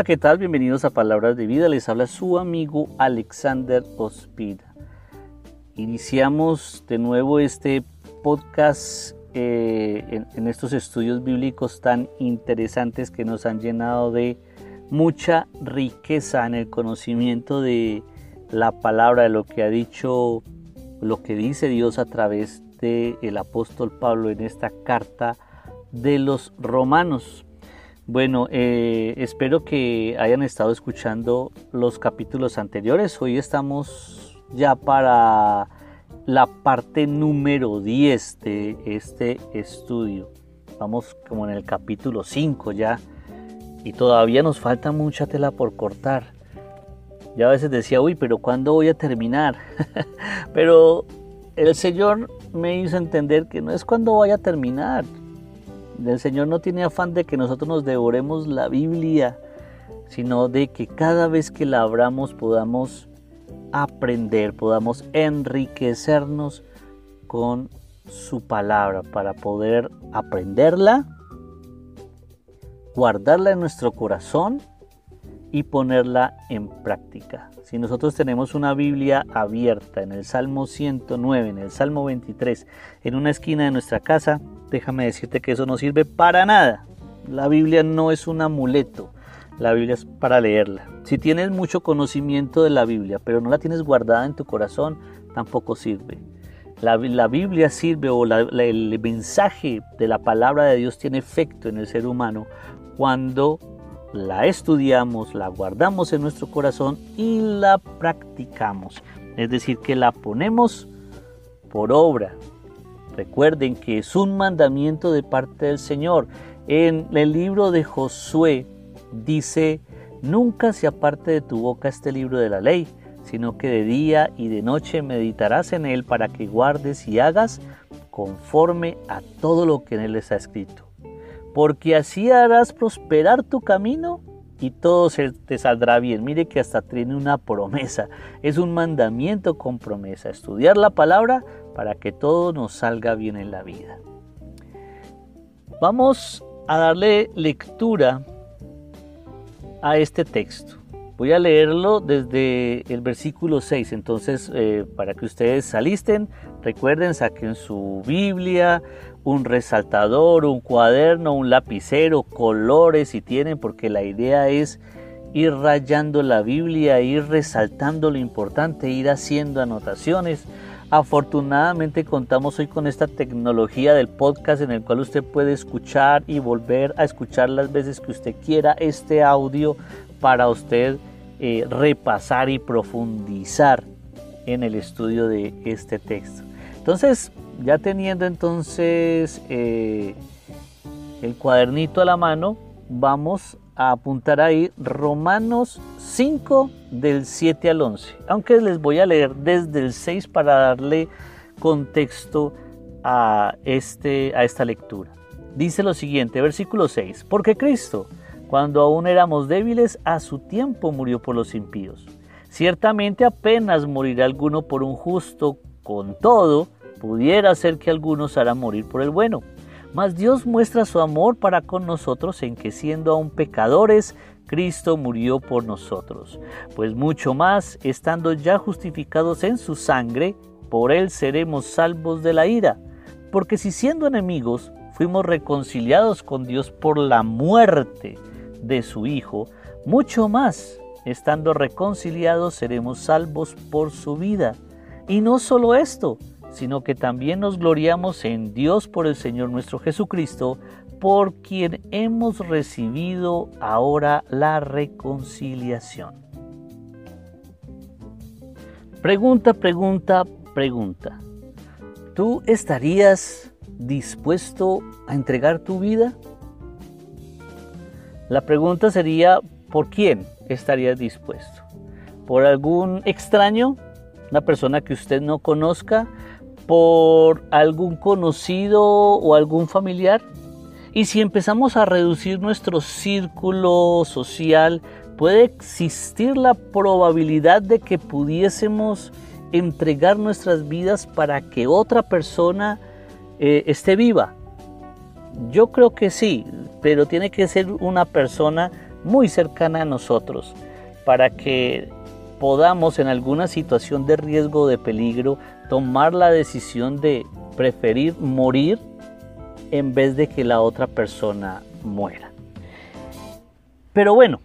Hola, ¿qué tal? Bienvenidos a Palabras de Vida. Les habla su amigo Alexander Ospida. Iniciamos de nuevo este podcast eh, en, en estos estudios bíblicos tan interesantes que nos han llenado de mucha riqueza en el conocimiento de la palabra, de lo que ha dicho, lo que dice Dios a través del el apóstol Pablo en esta carta de los romanos. Bueno, eh, espero que hayan estado escuchando los capítulos anteriores. Hoy estamos ya para la parte número 10 de este estudio. Vamos como en el capítulo 5 ya. Y todavía nos falta mucha tela por cortar. Ya a veces decía, uy, pero ¿cuándo voy a terminar? pero el Señor me hizo entender que no es cuando voy a terminar. El Señor no tiene afán de que nosotros nos devoremos la Biblia, sino de que cada vez que la abramos podamos aprender, podamos enriquecernos con su palabra para poder aprenderla, guardarla en nuestro corazón y ponerla en práctica. Si nosotros tenemos una Biblia abierta en el Salmo 109, en el Salmo 23, en una esquina de nuestra casa, déjame decirte que eso no sirve para nada. La Biblia no es un amuleto, la Biblia es para leerla. Si tienes mucho conocimiento de la Biblia, pero no la tienes guardada en tu corazón, tampoco sirve. La, Biblia sirve o el mensaje de la palabra de Dios tiene efecto en el ser humano cuando la estudiamos, la guardamos en nuestro corazón y la practicamos. Es decir, que la ponemos por obra. Recuerden que es un mandamiento de parte del Señor. En el libro de Josué dice, nunca se aparte de tu boca este libro de la ley, sino que de día y de noche meditarás en él para que guardes y hagas conforme a todo lo que en él está escrito porque así harás prosperar tu camino y todo se te saldrá bien. Mire que hasta tiene una promesa, es un mandamiento con promesa, estudiar la palabra para que todo nos salga bien en la vida. Vamos a darle lectura a este texto. Voy a leerlo desde el versículo 6, entonces eh, para que ustedes alisten, recuerden, saquen su Biblia, un resaltador, un cuaderno, un lapicero, colores si tienen, porque la idea es ir rayando la Biblia, ir resaltando lo importante, ir haciendo anotaciones. Afortunadamente contamos hoy con esta tecnología del podcast en el cual usted puede escuchar y volver a escuchar las veces que usted quiera este audio para usted eh, repasar y profundizar en el estudio de este texto. Entonces, ya teniendo entonces eh, el cuadernito a la mano, vamos a apuntar ahí Romanos 5 del 7 al 11. Aunque les voy a leer desde el 6 para darle contexto a, este, a esta lectura. Dice lo siguiente, versículo 6, porque Cristo, cuando aún éramos débiles, a su tiempo murió por los impíos. Ciertamente apenas morirá alguno por un justo, con todo, pudiera ser que algunos harán morir por el bueno. Mas Dios muestra su amor para con nosotros en que siendo aún pecadores, Cristo murió por nosotros. Pues mucho más, estando ya justificados en su sangre, por él seremos salvos de la ira. Porque si siendo enemigos fuimos reconciliados con Dios por la muerte de su Hijo, mucho más, estando reconciliados, seremos salvos por su vida. Y no solo esto, sino que también nos gloriamos en Dios por el Señor nuestro Jesucristo, por quien hemos recibido ahora la reconciliación. Pregunta, pregunta, pregunta. ¿Tú estarías dispuesto a entregar tu vida? La pregunta sería, ¿por quién estarías dispuesto? ¿Por algún extraño? ¿Una persona que usted no conozca? Por algún conocido o algún familiar. Y si empezamos a reducir nuestro círculo social, puede existir la probabilidad de que pudiésemos entregar nuestras vidas para que otra persona eh, esté viva. Yo creo que sí, pero tiene que ser una persona muy cercana a nosotros para que podamos en alguna situación de riesgo o de peligro tomar la decisión de preferir morir en vez de que la otra persona muera. Pero bueno,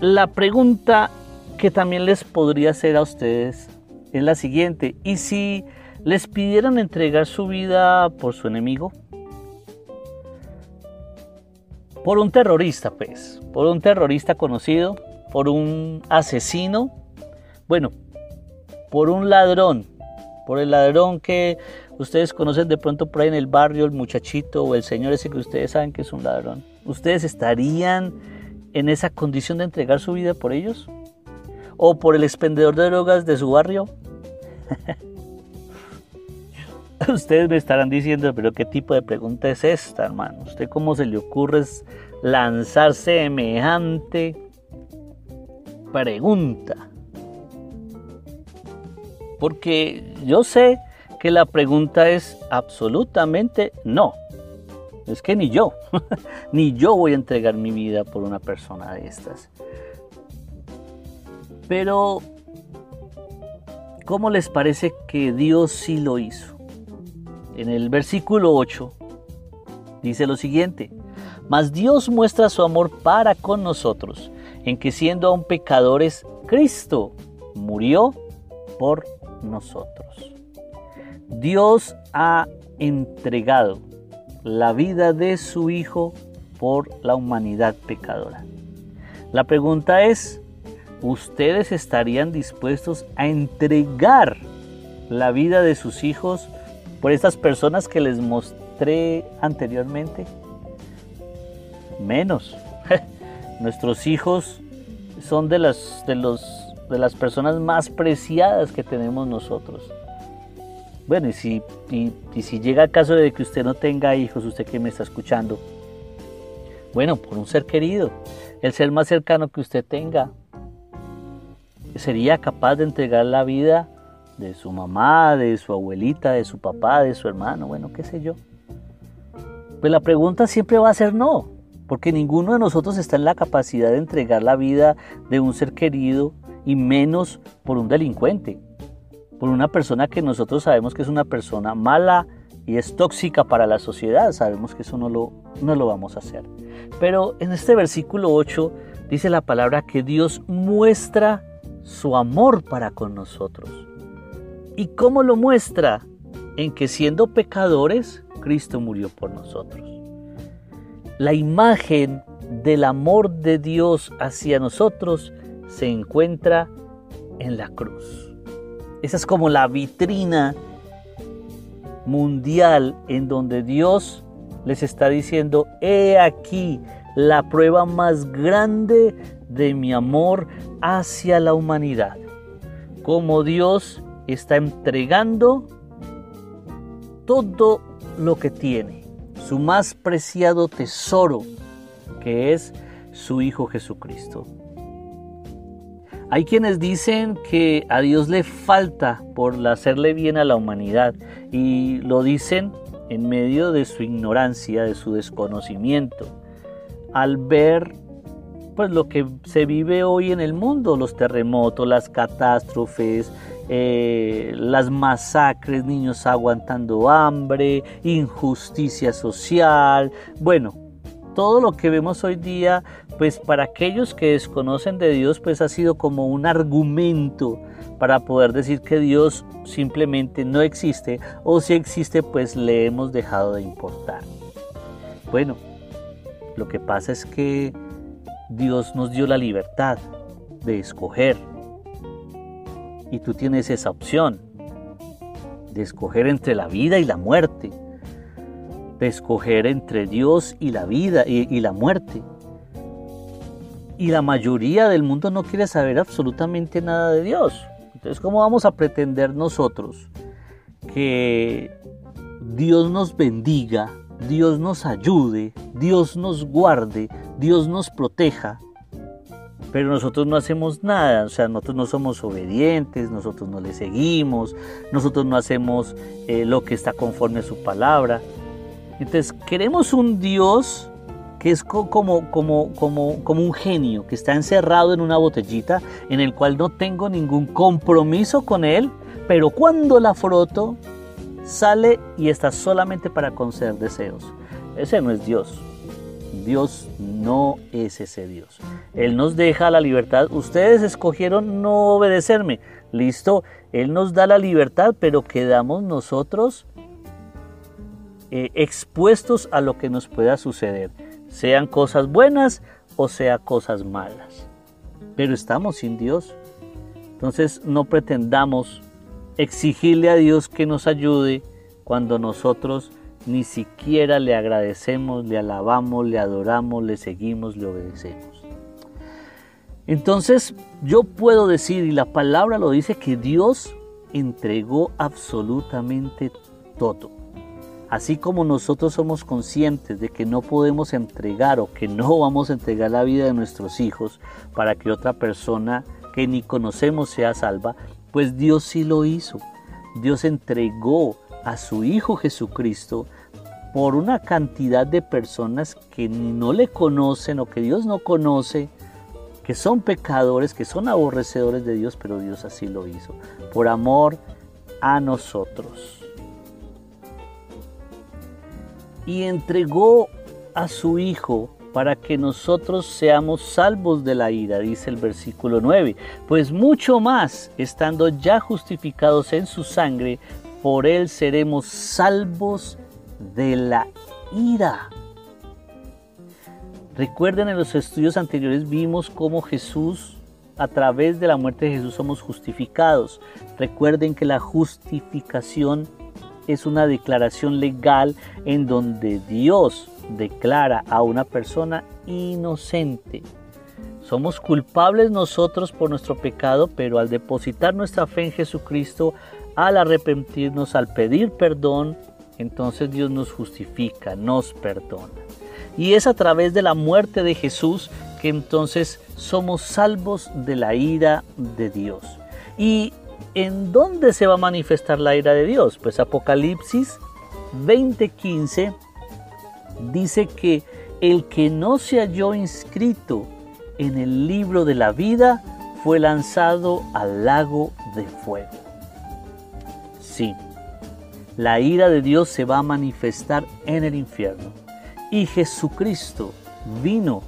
la pregunta que también les podría hacer a ustedes es la siguiente. ¿Y si les pidieran entregar su vida por su enemigo? Por un terrorista, pues. Por un terrorista conocido. Por un asesino. Bueno, por un ladrón. Por el ladrón que ustedes conocen de pronto por ahí en el barrio, el muchachito o el señor ese que ustedes saben que es un ladrón. ¿Ustedes estarían en esa condición de entregar su vida por ellos? ¿O por el expendedor de drogas de su barrio? Ustedes me estarán diciendo, pero ¿qué tipo de pregunta es esta, hermano? ¿Usted cómo se le ocurre lanzar semejante pregunta? Porque yo sé que la pregunta es absolutamente no. Es que ni yo, ni yo voy a entregar mi vida por una persona de estas. Pero, ¿cómo les parece que Dios sí lo hizo? En el versículo 8 dice lo siguiente, mas Dios muestra su amor para con nosotros, en que siendo aún pecadores, Cristo murió por nosotros. Dios ha entregado la vida de su Hijo por la humanidad pecadora. La pregunta es, ¿ustedes estarían dispuestos a entregar la vida de sus hijos por estas personas que les mostré anteriormente? Menos. Nuestros hijos son de las, de, los, de las personas más preciadas que tenemos nosotros. Bueno, y si, y, si llega el caso de que usted no tenga hijos, usted que me está escuchando, bueno, por un ser querido, el ser más cercano que usted tenga, sería capaz de entregar la vida de su mamá, de su abuelita, de su papá, de su hermano, bueno, qué sé yo. Pues la pregunta siempre va a ser no, porque ninguno de nosotros está en la capacidad de entregar la vida de un ser querido y menos por un delincuente, por una persona que nosotros sabemos que es una persona mala y es tóxica para la sociedad, sabemos que eso no lo, no lo vamos a hacer. Pero en este versículo 8 dice la palabra que Dios muestra su amor para con nosotros. ¿Y cómo lo muestra? En que siendo pecadores, Cristo murió por nosotros. La imagen del amor de Dios hacia nosotros se encuentra en la cruz. Esa es como la vitrina mundial en donde Dios les está diciendo, he aquí la prueba más grande de mi amor hacia la humanidad. Como Dios está entregando todo lo que tiene, su más preciado tesoro, que es su Hijo Jesucristo. Hay quienes dicen que a Dios le falta por hacerle bien a la humanidad y lo dicen en medio de su ignorancia, de su desconocimiento, al ver pues lo que se vive hoy en el mundo, los terremotos, las catástrofes, eh, las masacres, niños aguantando hambre, injusticia social, bueno, todo lo que vemos hoy día, pues para aquellos que desconocen de Dios, pues ha sido como un argumento para poder decir que Dios simplemente no existe o si existe, pues le hemos dejado de importar. Bueno, lo que pasa es que Dios nos dio la libertad de escoger. Y tú tienes esa opción de escoger entre la vida y la muerte, de escoger entre Dios y la vida y, la muerte. Y la mayoría del mundo no quiere saber absolutamente nada de Dios. Entonces, ¿cómo vamos a pretender nosotros que Dios nos bendiga Dios nos ayude, Dios nos guarde, Dios nos proteja, pero nosotros no hacemos nada, o sea, nosotros no somos obedientes, nosotros no le seguimos, nosotros no hacemos eh, lo que está conforme a su palabra. Entonces, queremos un Dios que es como, como, como, como un genio que está encerrado en una botellita en el cual no tengo ningún compromiso con él, pero cuando la froto, sale y está solamente para conceder deseos. Ese no es Dios. Dios no es ese Dios. Él nos deja la libertad. Ustedes escogieron no obedecerme. Listo. Él nos da la libertad, pero quedamos nosotros eh, expuestos a lo que nos pueda suceder sean cosas buenas o sea cosas malas. Pero estamos sin Dios. Entonces no pretendamos exigirle a Dios que nos ayude cuando nosotros ni siquiera le agradecemos, le alabamos, le adoramos, le seguimos, le obedecemos. Entonces yo puedo decir, y la palabra lo dice, que Dios entregó absolutamente todo. Así como nosotros somos conscientes de que no podemos entregar o que no vamos a entregar la vida de nuestros hijos para que otra persona que ni conocemos sea salva, pues Dios sí lo hizo. Dios entregó a su Hijo Jesucristo por una cantidad de personas que no le conocen o que Dios no conoce, que son pecadores, que son aborrecedores de Dios, pero Dios así lo hizo, por amor a nosotros y entregó a su Hijo para que nosotros seamos salvos de la ira, dice el versículo 9. Pues mucho más, estando ya justificados en su sangre, por él seremos salvos de la ira. Recuerden en los estudios anteriores vimos cómo Jesús, a través de la muerte de Jesús somos justificados. Recuerden que la justificación es una declaración legal en donde Dios declara a una persona inocente. Somos culpables nosotros por nuestro pecado, pero al depositar nuestra fe en Jesucristo, al arrepentirnos, al pedir perdón, entonces Dios nos justifica, nos perdona. Y es a través de la muerte de Jesús que entonces somos salvos de la ira de Dios. Y ¿En dónde se va a manifestar la ira de Dios? Pues Apocalipsis 20:15 dice que el que no se halló inscrito en el libro de la vida fue lanzado al lago de fuego. Sí, la ira de Dios se va a manifestar en el infierno. Y Jesucristo vino.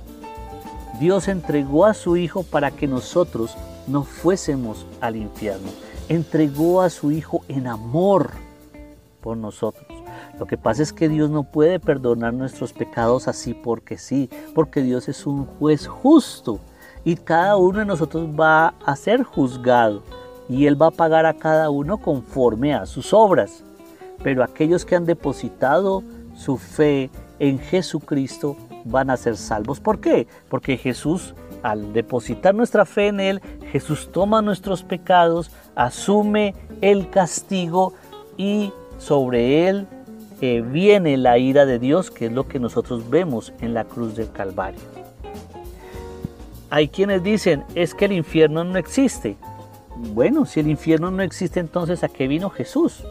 Dios entregó a su Hijo para que nosotros no fuésemos al infierno entregó a su Hijo en amor por nosotros. Lo que pasa es que Dios no puede perdonar nuestros pecados así porque sí, porque Dios es un juez justo y cada uno de nosotros va a ser juzgado y Él va a pagar a cada uno conforme a sus obras. Pero aquellos que han depositado su fe en Jesucristo van a ser salvos. ¿Por qué? Porque Jesús al depositar nuestra fe en Él, Jesús toma nuestros pecados, asume el castigo y sobre Él eh, viene la ira de Dios, que es lo que nosotros vemos en la cruz del Calvario. Hay quienes dicen, es que el infierno no existe. Bueno, si el infierno no existe, entonces ¿a qué vino Jesús?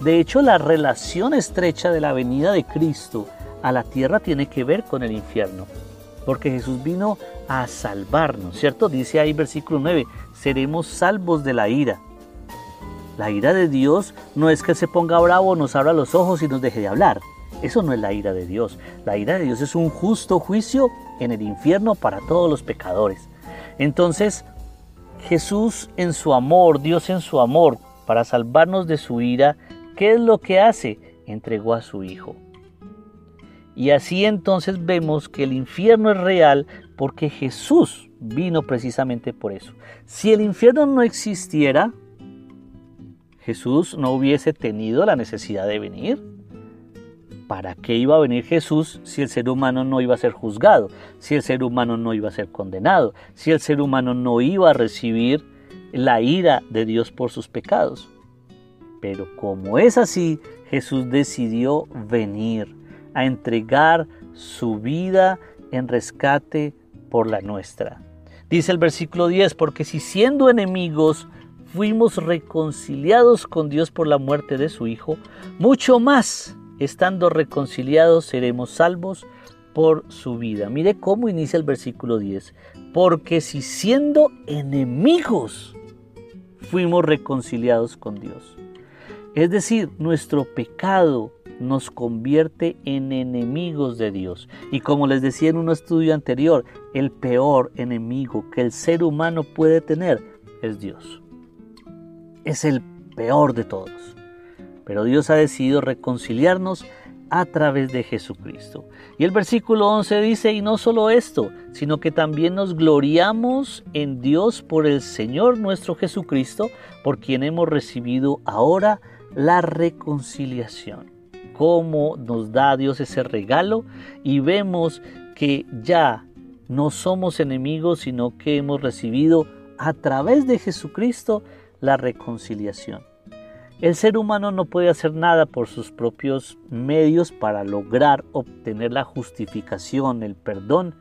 De hecho, la relación estrecha de la venida de Cristo a la tierra tiene que ver con el infierno porque Jesús vino a salvarnos, ¿cierto? Dice ahí versículo 9, seremos salvos de la ira. La ira de Dios no es que se ponga bravo, nos abra los ojos y nos deje de hablar. Eso no es la ira de Dios. La ira de Dios es un justo juicio en el infierno para todos los pecadores. Entonces, Jesús en su amor, Dios en su amor, para salvarnos de su ira, ¿qué es lo que hace? Entregó a su Hijo. Y así entonces vemos que el infierno es real porque Jesús vino precisamente por eso. Si el infierno no existiera, Jesús no hubiese tenido la necesidad de venir. ¿Para qué iba a venir Jesús si el ser humano no iba a ser juzgado, si el ser humano no iba a ser condenado, si el ser humano no iba a recibir la ira de Dios por sus pecados? Pero como es así, Jesús decidió venir a entregar su vida en rescate por la nuestra. Dice el versículo 10, porque si siendo enemigos fuimos reconciliados con Dios por la muerte de su Hijo, mucho más, estando reconciliados, seremos salvos por su vida. Mire cómo inicia el versículo 10. Porque si siendo enemigos fuimos reconciliados con Dios. Es decir, nuestro pecado nos convierte en enemigos de Dios. Y como les decía en un estudio anterior, el peor enemigo que el ser humano puede tener es Dios. Es el peor de todos. Pero Dios ha decidido reconciliarnos a través de Jesucristo. Y el versículo 11 dice, y no solo esto, sino que también nos gloriamos en Dios por el Señor nuestro Jesucristo, por quien hemos recibido ahora la reconciliación. Cómo nos da Dios ese regalo y vemos que ya no somos enemigos, sino que hemos recibido a través de Jesucristo la reconciliación. El ser humano no puede hacer nada por sus propios medios para lograr obtener la justificación, el perdón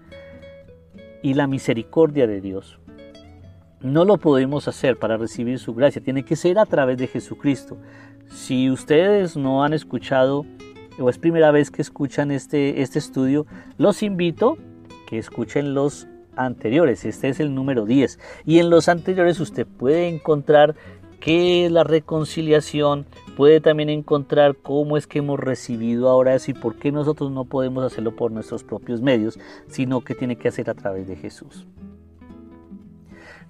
y la misericordia de Dios. No lo podemos hacer para recibir su gracia, tiene que ser a través de Jesucristo. Si ustedes no han escuchado o es primera vez que escuchan este, este estudio, los invito que escuchen los anteriores. Este es el número 10. Y en los anteriores usted puede encontrar qué es la reconciliación, puede también encontrar cómo es que hemos recibido ahora eso y por qué nosotros no podemos hacerlo por nuestros propios medios, sino que tiene que hacer a través de Jesús.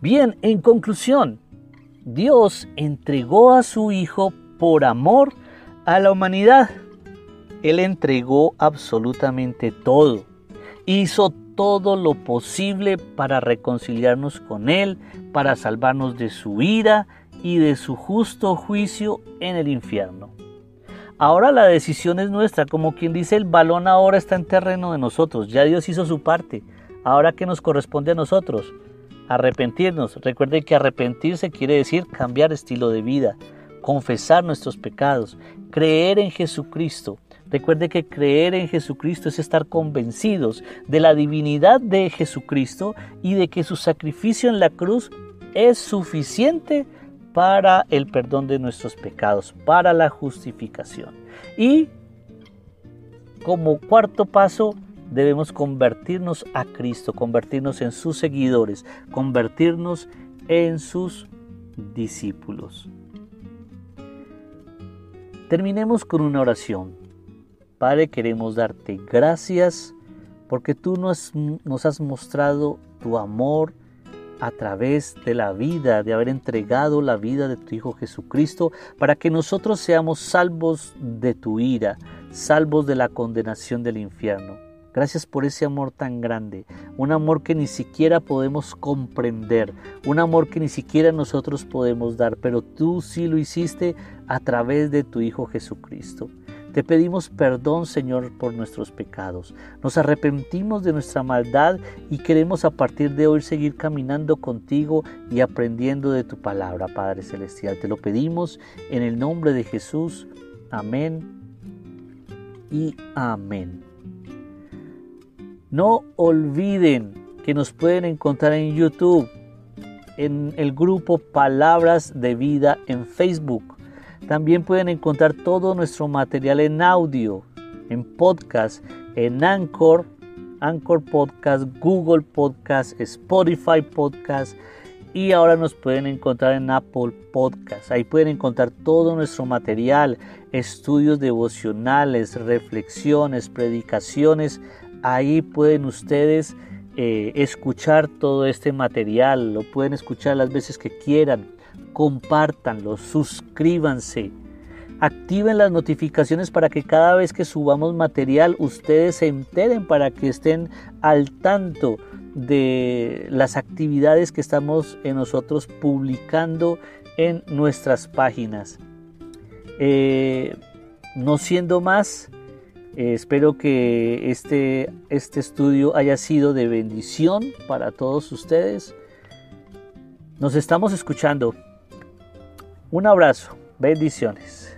Bien, en conclusión, Dios entregó a su Hijo por amor a la humanidad. Él entregó absolutamente todo. Hizo todo lo posible para reconciliarnos con Él, para salvarnos de su ira y de su justo juicio en el infierno. Ahora la decisión es nuestra, como quien dice el balón ahora está en terreno de nosotros, ya Dios hizo su parte, ahora que nos corresponde a nosotros, arrepentirnos. Recuerde que arrepentirse quiere decir cambiar estilo de vida, confesar nuestros pecados, creer en Jesucristo. Recuerde que creer en Jesucristo es estar convencidos de la divinidad de Jesucristo y de que su sacrificio en la cruz es suficiente para el perdón de nuestros pecados, para la justificación. Y como cuarto paso, debemos convertirnos a Cristo, convertirnos en sus seguidores, convertirnos en sus discípulos. Terminemos con una oración. Padre, queremos darte gracias porque tú nos, nos has mostrado tu amor, a través de la vida, de haber entregado la vida de tu Hijo Jesucristo, para que nosotros seamos salvos de tu ira, salvos de la condenación del infierno. Gracias por ese amor tan grande, un amor que ni siquiera podemos comprender, un amor que ni siquiera nosotros podemos dar, pero tú sí lo hiciste a través de tu Hijo Jesucristo. Te pedimos perdón, Señor, por nuestros pecados. Nos arrepentimos de nuestra maldad y queremos a partir de hoy seguir caminando contigo y aprendiendo de tu palabra, Padre Celestial. Te lo pedimos en el nombre de Jesús. Amén y amén. No olviden que nos pueden encontrar en YouTube, en el grupo Palabras de Vida en Facebook también pueden encontrar todo nuestro material en audio, en podcast, en Anchor, Anchor Podcast, Google Podcast, Spotify Podcast y ahora nos pueden encontrar en Apple Podcast. Ahí pueden encontrar todo nuestro material, estudios devocionales, reflexiones, predicaciones. Ahí pueden ustedes eh, escuchar todo este material, lo pueden escuchar las veces que quieran compártanlo, suscríbanse, activen las notificaciones para que cada vez que subamos material ustedes se enteren para que estén al tanto de las actividades que estamos en nosotros publicando en nuestras páginas. Eh, no siendo más, eh, espero que este, este estudio haya sido de bendición para todos ustedes. Nos estamos escuchando un abrazo, bendiciones.